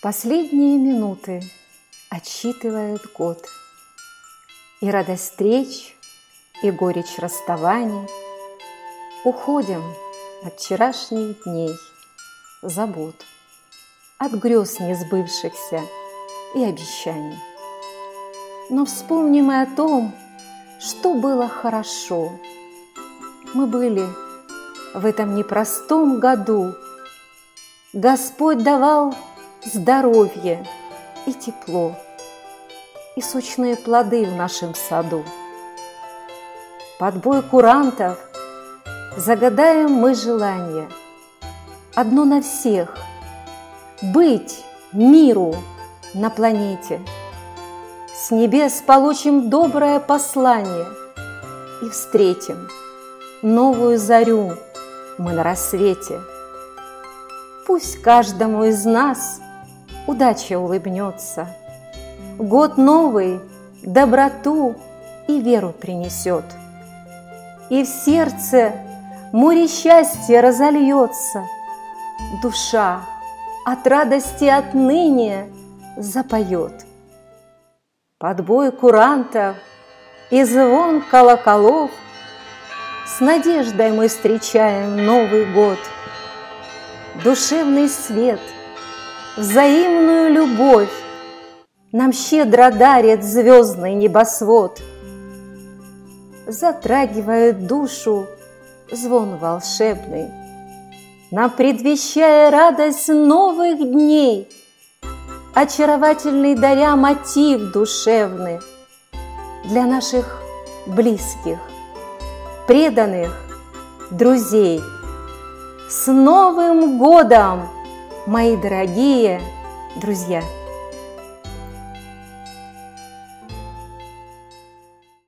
Последние минуты отсчитывают год. И радость встреч, и горечь расставаний. Уходим от вчерашних дней, забот, От грез несбывшихся и обещаний. Но вспомним мы о том, что было хорошо. Мы были в этом непростом году. Господь давал здоровье и тепло, и сочные плоды в нашем саду. Под бой курантов загадаем мы желание, одно на всех – быть миру на планете. С небес получим доброе послание и встретим новую зарю мы на рассвете. Пусть каждому из нас – удача улыбнется. Год новый доброту и веру принесет. И в сердце море счастья разольется. Душа от радости отныне запоет. Под бой курантов и звон колоколов С надеждой мы встречаем Новый год. Душевный свет – взаимную любовь Нам щедро дарит звездный небосвод. Затрагивает душу звон волшебный, Нам предвещая радость новых дней, Очаровательный даря мотив душевный Для наших близких, преданных друзей. С Новым годом! Мои дорогие друзья!